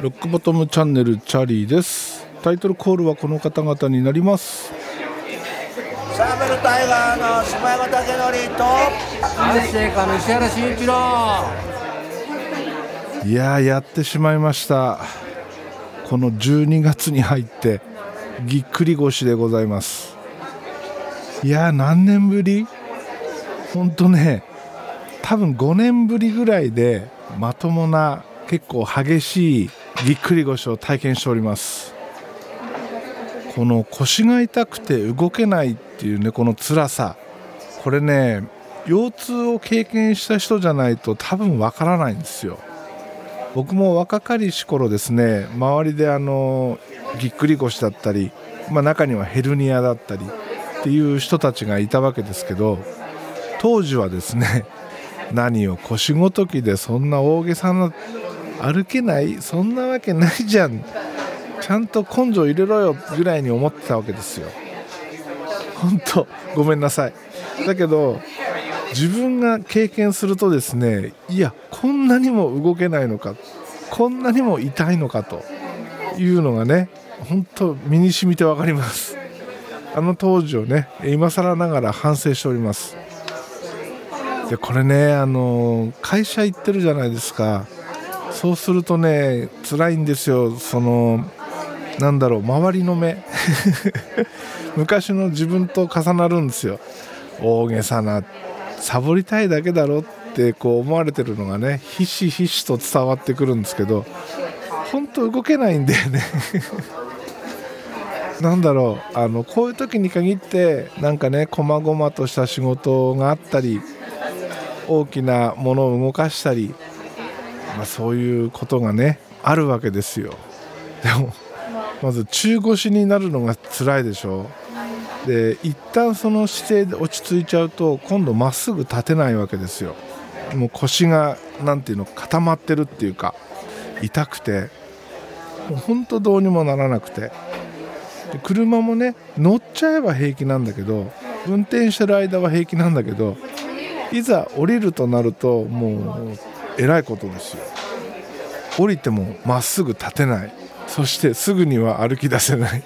ロックボトムチャンネルチャーリーです。タイトルコールはこの方々になります。サーベルタイガーの島山武則と。安政家の石原慎一郎。いやーやってしまいました。この12月に入ってぎっくり腰でございます。いやー何年ぶり？ほんとね多分5年ぶりぐらいでまともな結構激しいぎっくり腰を体験しております。この腰が痛くて動けないっていうねこの辛さ。これね腰痛を経験した人じゃないと多分わからないんですよ。僕も若かりし頃ですね周りであのぎっくり腰だったり、まあ、中にはヘルニアだったりっていう人たちがいたわけですけど当時はですね何を腰ごときでそんな大げさな歩けないそんなわけないじゃん。ちゃんと根性入れろよぐらいに思ってたわけですよ。本当ごめんなさい。だけど自分が経験するとですねいやこんなにも動けないのかこんなにも痛いのかというのがね本当身に染みて分かります。あの当時をね今更ながら反省しております。でこれねあの会社行ってるじゃないですか。そうするとね辛いんですよ。そのなんだろう周りの目。昔の自分と重なるんですよ。大げさなサボりたいだけだろってこう思われてるのがねひしひしと伝わってくるんですけど本当動けないんだよね。なんだろうあのこういう時に限ってなんかね細々とした仕事があったり大きなものを動かしたり、まあ、そういうことがねあるわけですよ。でもまず中腰になるのが辛いでしょ。で一旦その姿勢で落ち着いちゃうと今度まっすぐ立てないわけですよ。もう腰が何ていうの固まってるっていうか痛くて。もうほんとどうにもならなくて。で車もね乗っちゃえば平気なんだけど運転してる間は平気なんだけどいざ降りるとなるともうえらいことですよ。降りてもまっすぐ立てない。そしてすぐには歩き出せない。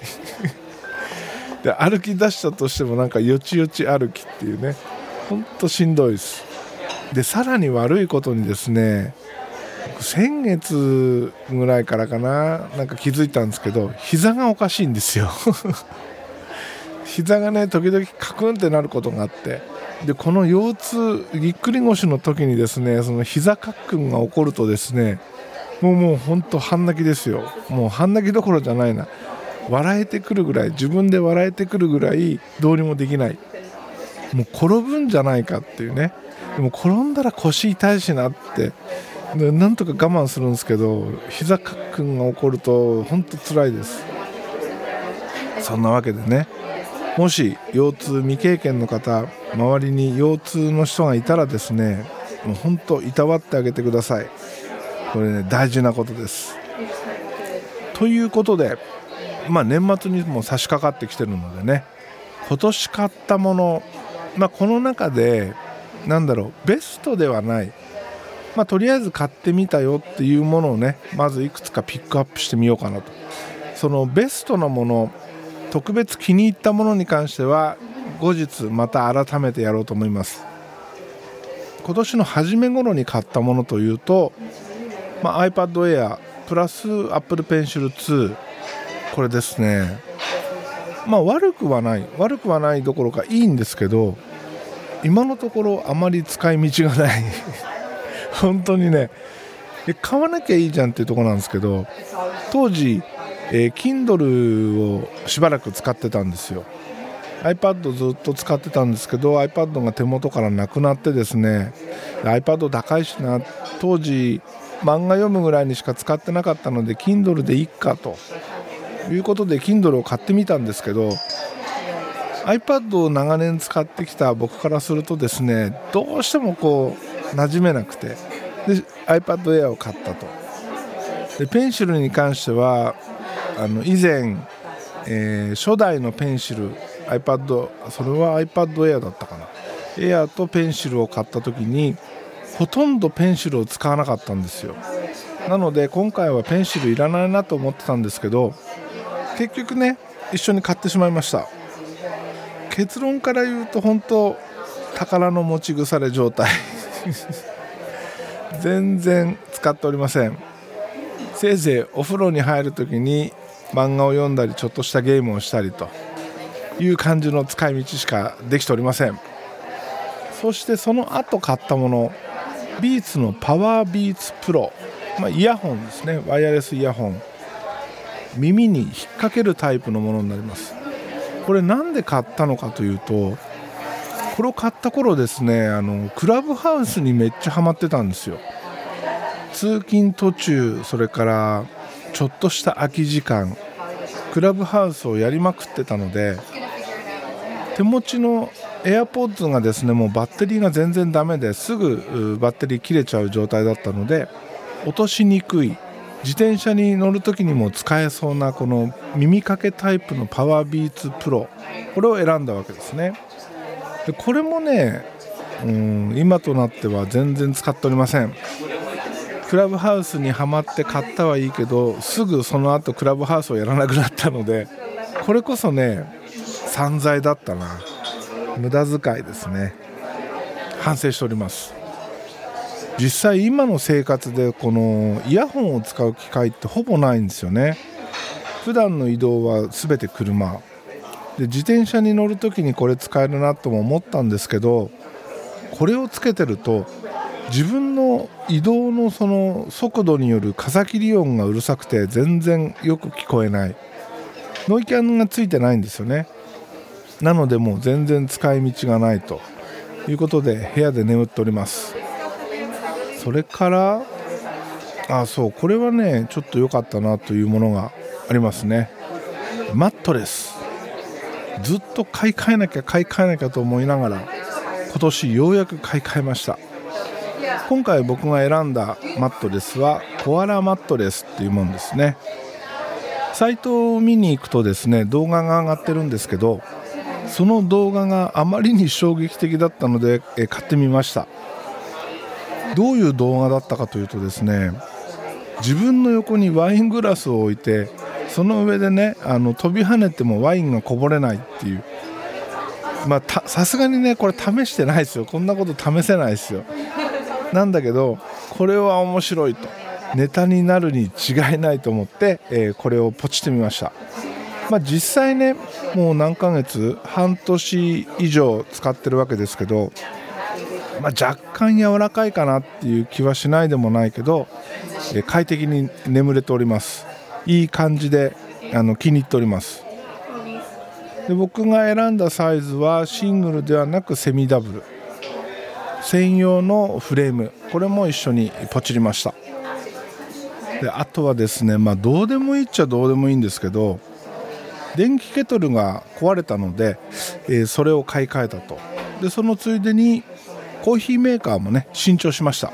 で歩き出したとしてもなんかよちよち歩きっていうね。ほんとしんどいです。でさらに悪いことにですね先月ぐらいからかななんか気づいたんですけど膝がおかしいんですよ。膝がね時々カクンってなることがあって。でこの腰痛ぎっくり腰の時にですねその膝カックンが起こるとですねもうもう本当半泣きですよ。もう半泣きどころじゃないな。笑えてくるぐらい自分で笑えてくるぐらいどうにもできない。もう転ぶんじゃないかっていうね。でも転んだら腰痛いしなって。でなんとか我慢するんですけど膝カックンが起こると本当辛いです。そんなわけでね。もし腰痛未経験の方周りに腰痛の人がいたらですねもう本当いたわってあげてください。これね大事なことです。ということでまあ年末にも差し掛かってきてるのでね今年買ったものまあこの中でなんだろうベストではないまあとりあえず買ってみたよっていうものをねまずいくつかピックアップしてみようかなと。そのベストなもの特別気に入ったものに関しては後日また改めてやろうと思います。今年の初め頃に買ったものというと、まあ、iPad Air プラス Apple Pencil 2これですね。まあ悪くはない悪くはないどころかいいんですけど今のところあまり使い道がない。本当にね。買わなきゃいいじゃんっていうところなんですけど当時、えー、Kindle をしばらく使ってたんですよ。iPad ずっと使ってたんですけど iPad が手元からなくなってですね iPad 高いしな当時漫画読むぐらいにしか使ってなかったので Kindle でいいかということで Kindle を買ってみたんですけど iPad を長年使ってきた僕からするとですねどうしてもこう馴染めなくてで iPad Air を買ったと。でペンシルに関してはあの以前、えー、初代のペンシル iPad それは iPad Air だったかな。Air とペンシルを買った時にほとんどペンシルを使わなかったんですよ。なので今回はペンシルいらないなと思ってたんですけど結局ね一緒に買ってしまいました。結論から言うと本当宝の持ち腐れ状態。全然使っておりません。せいぜいお風呂に入る時に漫画を読んだりちょっとしたゲームをしたりという感じの使い道しかできておりません。そしてその後買ったものビーツのパワービーツプロ、まあ、イヤホンですね。ワイヤレスイヤホン。耳に引っ掛けるタイプのものになります。これなんで買ったのかというとこれを買った頃ですねあのクラブハウスにめっちゃハマってたんですよ。通勤途中それからちょっとした空き時間クラブハウスをやりまくってたので手持ちの AirPods がですねもうバッテリーが全然ダメですぐバッテリー切れちゃう状態だったので落としにくい自転車に乗る時にも使えそうなこの耳掛けタイプのパワービーツプロこれを選んだわけですね。でこれもねうん今となっては全然使っておりません。クラブハウスにはまって買ったはいいけどすぐその後クラブハウスをやらなくなったのでこれこそね散財だったな。無駄遣いですね。反省しております。実際今の生活でこのイヤホンを使う機会ってほぼないんですよね。普段の移動は全て車。で自転車に乗る時にこれ使えるなとも思ったんですけどこれをつけてると自分の移動のその速度による風切り音がうるさくて全然よく聞こえない。ノイキャンがついてないんですよね。なのでもう全然使い道がないということで部屋で眠っております。それからあそうこれはねちょっと良かったなというものがありますね。マットレス。ずっと買い替えなきゃ買い替えなきゃと思いながら今年ようやく買い替えました。今回僕が選んだマットレスはコアラマットレスっていうもんですね。サイトを見に行くとですね動画が上がってるんですけどその動画があまりに衝撃的だったので買ってみました。どういう動画だったかというとですね自分の横にワイングラスを置いてその上でねあの飛び跳ねてもワインがこぼれないっていう。まあさすがにねこれ試してないですよ。こんなこと試せないですよ。なんだけどこれは面白いと。ネタになるに違いないと思って、えー、これをポチってみました。まあ、実際ねもう何ヶ月半年以上使ってるわけですけど、まあ、若干柔らかいかなっていう気はしないでもないけど、え快適に眠れております。いい感じであの気に入っております。で僕が選んだサイズはシングルではなくセミダブル。専用のフレーム。これも一緒にポチりました。であとはですねまあどうでもいいっちゃどうでもいいんですけど電気ケトルが壊れたので、えー、それを買い替えたと。でそのついでにコーヒーメーカーもね新調しました。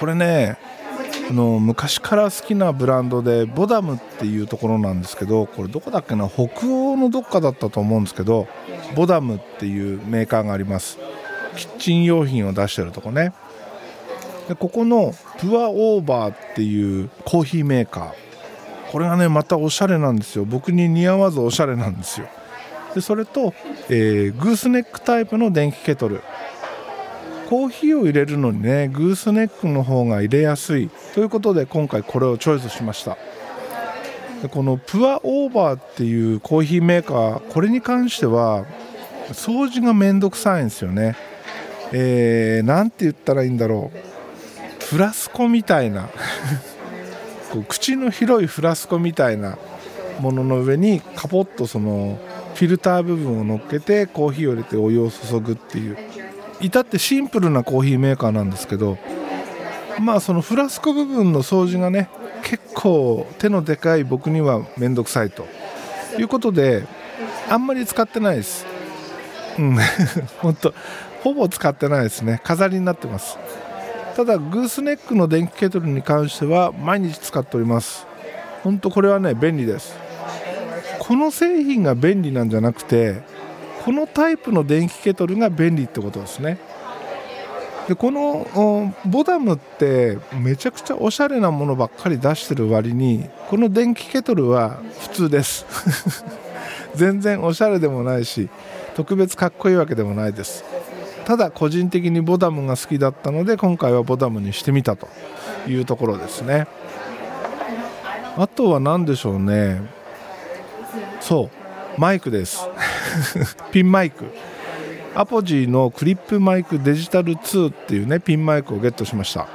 これねあの昔から好きなブランドでボダムっていうところなんですけどこれどこだっけな北欧のどっかだったと思うんですけどボダムっていうメーカーがあります。キッチン用品を出してるとこね。でここのプアオーバーっていうコーヒーメーカー。これがねまたおしゃれなんですよ。僕に似合わずおしゃれなんですよ。でそれと、えー、グースネックタイプの電気ケトル。コーヒーを入れるのにねグースネックの方が入れやすい。ということで今回これをチョイスしました。でこのプアオーバーっていうコーヒーメーカーこれに関しては掃除がめんどくさいんですよね。えー、なんて言ったらいいんだろう。フラスコみたいな。こう口の広いフラスコみたいなものの上にカポッとそのフィルター部分を乗っけてコーヒーを入れてお湯を注ぐっていう。至ってシンプルなコーヒーメーカーなんですけどまあそのフラスコ部分の掃除がね結構手のでかい僕には面倒くさいと。いうことであんまり使ってないです。うん。本当ほぼ使ってないですね。飾りになってます。ただグースネックの電気ケトルに関しては毎日使っております。本当これはね便利です。この製品が便利なんじゃなくてこのタイプの電気ケトルが便利ってことですね。でこのボダムってめちゃくちゃおしゃれなものばっかり出してる割にこの電気ケトルは普通です。全然おしゃれでもないし特別かっこいいわけでもないです。ただ個人的にボダムが好きだったので今回はボダムにしてみたというところですね。あとは何でしょうね。そう。マイクです。ピンマイク。アポジーのクリップマイクデジタル2っていうねピンマイクをゲットしました。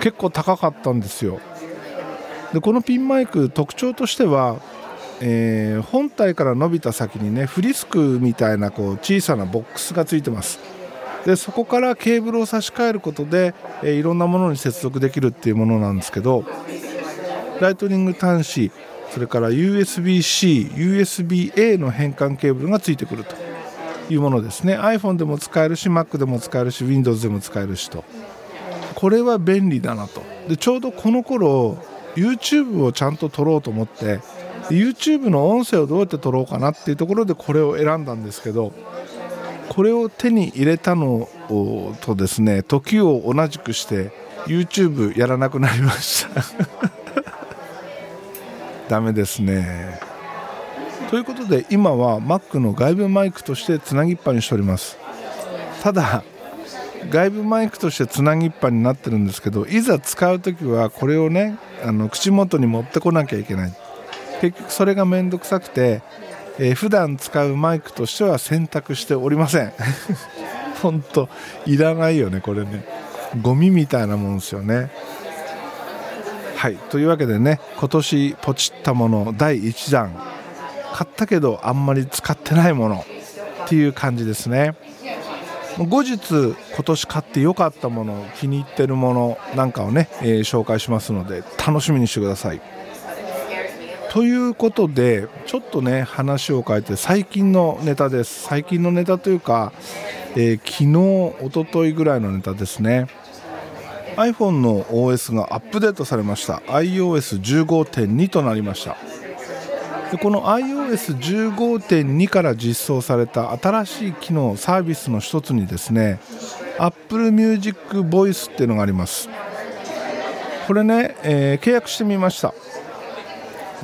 結構高かったんですよ。でこのピンマイク特徴としてはえー、本体から伸びた先にねフリスクみたいなこう小さなボックスがついてます。でそこからケーブルを差し替えることで、えー、いろんなものに接続できるっていうものなんですけどライトニング端子それから USB-C、USB-A の変換ケーブルがついてくると。いうものですね。iPhone でも使えるし Mac でも使えるし Windows でも使えるしと。これは便利だなと。でちょうどこの頃 YouTube をちゃんと撮ろうと思って YouTube の音声をどうやって撮ろうかなっていうところでこれを選んだんですけどこれを手に入れたのとですね時を同じくして YouTube やらなくなりました。ダメですね。ということで今は Mac の外部マイクとしてつなぎっぱにしております。ただ外部マイクとしてつなぎっぱになってるんですけどいざ使う時はこれをねあの口元に持ってこなきゃいけない。結局それが面倒くさくて、えー、普段使うマイクとしては選択しておりません。本当いらないよねこれね。ゴミみたいなもんですよね。はいというわけでね今年ポチったもの第1弾。買ったけどあんまり使ってないもの。っていう感じですね。後日今年買って良かったもの気に入ってるものなんかをね、えー、紹介しますので楽しみにしてください。ということでちょっとね話を変えて最近のネタです。最近のネタというか、えー、昨日おとといぐらいのネタですね。iPhone の OS がアップデートされました。iOS15.2 となりました。でこの iOS15.2 から実装された新しい機能サービスの一つにですね Apple Music Voice っていうのがあります。これね、えー、契約してみました。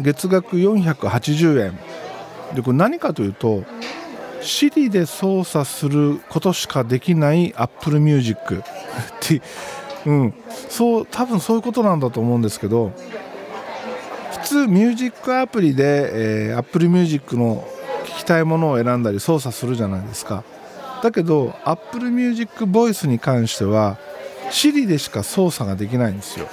月額480円。でこれ何かというと Siri で操作することしかできない Apple Music ってうん。そう多分そういうことなんだと思うんですけど普通ミュージックアプリで、えー、Apple Music の聞きたいものを選んだり操作するじゃないですか。だけど Apple Music Voice に関しては Siri でしか操作ができないんですよ。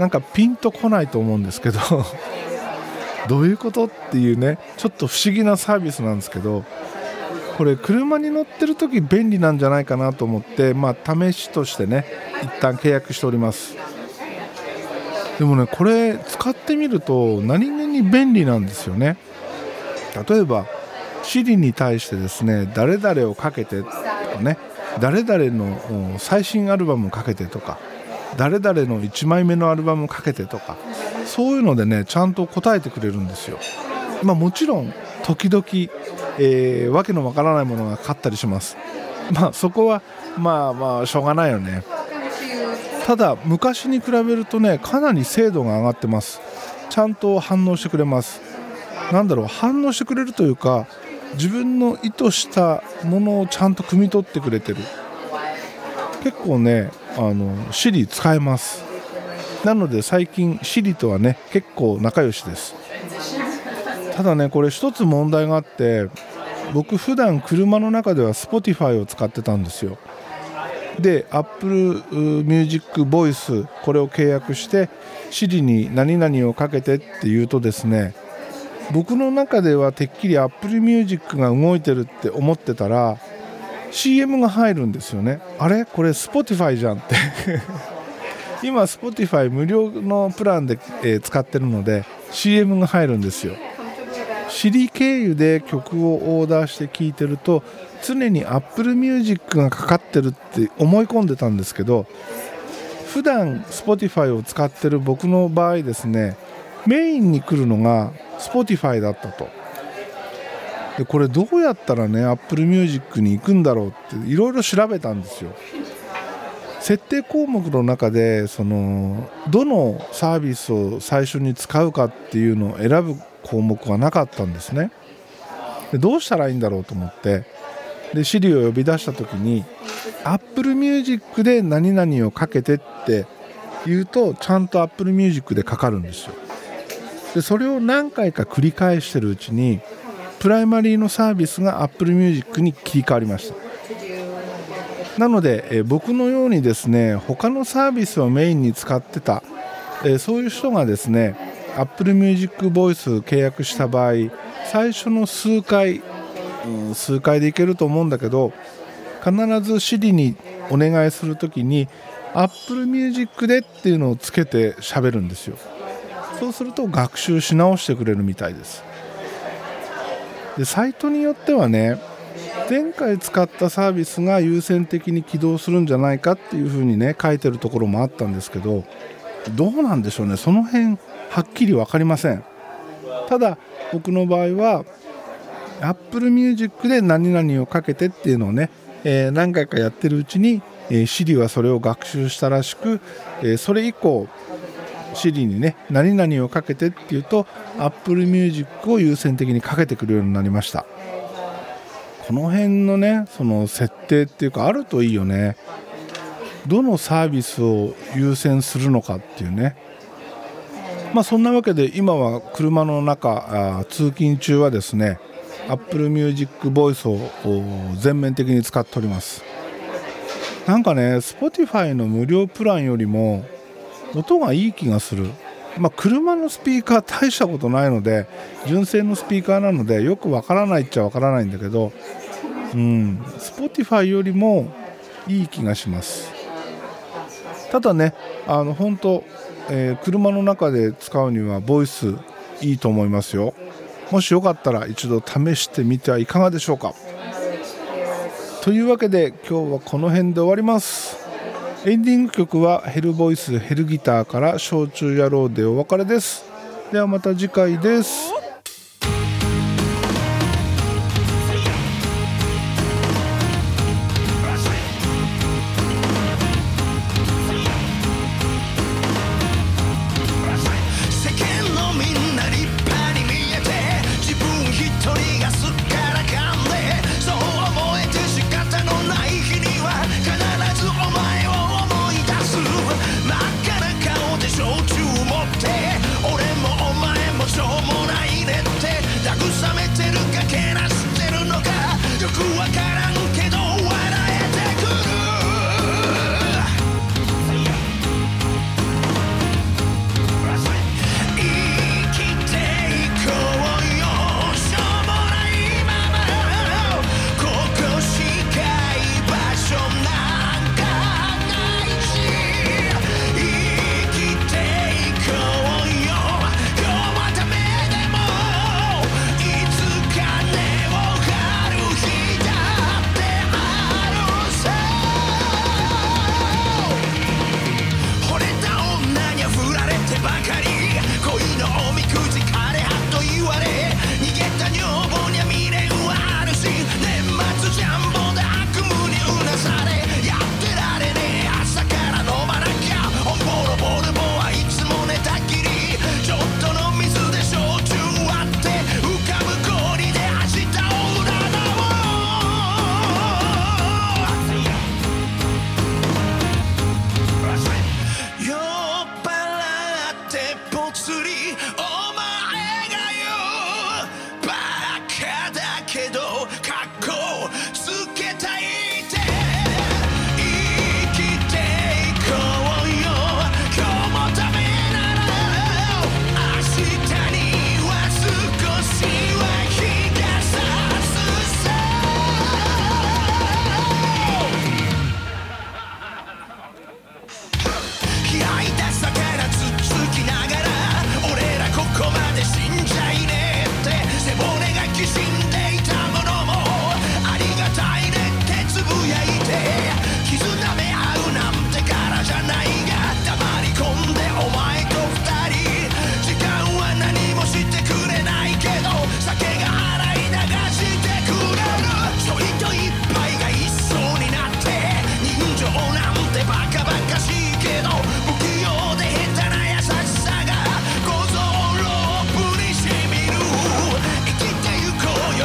なんかピンとこないと思うんですけど どういうことっていうねちょっと不思議なサービスなんですけどこれ車に乗ってる時便利なんじゃないかなと思ってまあ試しとしてね一旦契約しております。でもねこれ使ってみると何気に便利なんですよね。例えば Siri に対してですね誰々をかけてとかね誰々の最新アルバムをかけてとか誰々の1枚目のアルバムかけてとかそういうのでねちゃんと答えてくれるんですよ。まあ、もちろん時々、えー、わけのわからないものがかかったりします。まあそこはまあまあしょうがないよね。ただ昔に比べるとねかなり精度が上がってます。ちゃんと反応してくれます。なんだろう反応してくれるというか自分の意図したものをちゃんと汲み取ってくれてる結構ねあの Siri 使えます。なので最近 Siri とはね結構仲良しです。ただねこれ一つ問題があって僕普段車の中では Spotify を使ってたんですよ。で Apple Music Voice これを契約して Siri に何々をかけてって言うとですね僕の中ではてっきり Apple Music が動いてるって思ってたら CM が入るんですよね。あれ？これ Spotify じゃんって。今 Spotify 無料のプランで、え、使ってるので CM が入るんですよ。Siri 経由で曲をオーダーして聴いてると常に Apple Music がかかってるって思い込んでたんですけど普段 Spotify を使ってる僕の場合ですねメインに来るのが Spotify だったと。でこれどうやったらね Apple Music に行くんだろうっていろいろ調べたんですよ。設定項目の中でそのどのサービスを最初に使うかっていうのを選ぶ項目がなかったんですね。でどうしたらいいんだろうと思ってで Siri を呼び出した時に Apple Music で何々をかけてって言うとちゃんと Apple Music でかかるんですよ。でそれを何回か繰り返してるうちにプライマリーのサービスが Apple Music に切り替わりました。なので、え僕のようにですね他のサービスをメインに使ってた、えそういう人がですね Apple Music Voice 契約した場合最初の数回、うん、数回でいけると思うんだけど必ず Siri にお願いする時に Apple Music でっていうのをつけて喋るんですよ。そうすると学習し直してくれるみたいです。でサイトによってはね前回使ったサービスが優先的に起動するんじゃないかっていうふうにね書いてるところもあったんですけどどうなんでしょうね。その辺はっきり分かりません。ただ僕の場合は Apple Music で何々をかけてっていうのをね、えー、何回かやってるうちに、えー、Siri はそれを学習したらしく、えー、それ以降 Siri にね何々をかけてっていうと Apple Music を優先的にかけてくるようになりました。この辺のねその設定っていうかあるといいよね。どのサービスを優先するのかっていうね。まあそんなわけで今は車の中通勤中はですね Apple Music Voice を全面的に使っております。なんかね Spotify の無料プランよりも音がいい気がする。まあ、車のスピーカー大したことないので純正のスピーカーなのでよくわからないっちゃわからないんだけどうん Spotify よりもいい気がします。ただねあの本当、えー、車の中で使うにはボイスいいと思いますよ。もしよかったら一度試してみてはいかがでしょうか。というわけで今日はこの辺で終わります。エンディング曲はヘルボイスヘルギターから焼酎野郎でお別れです。ではまた次回です。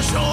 your.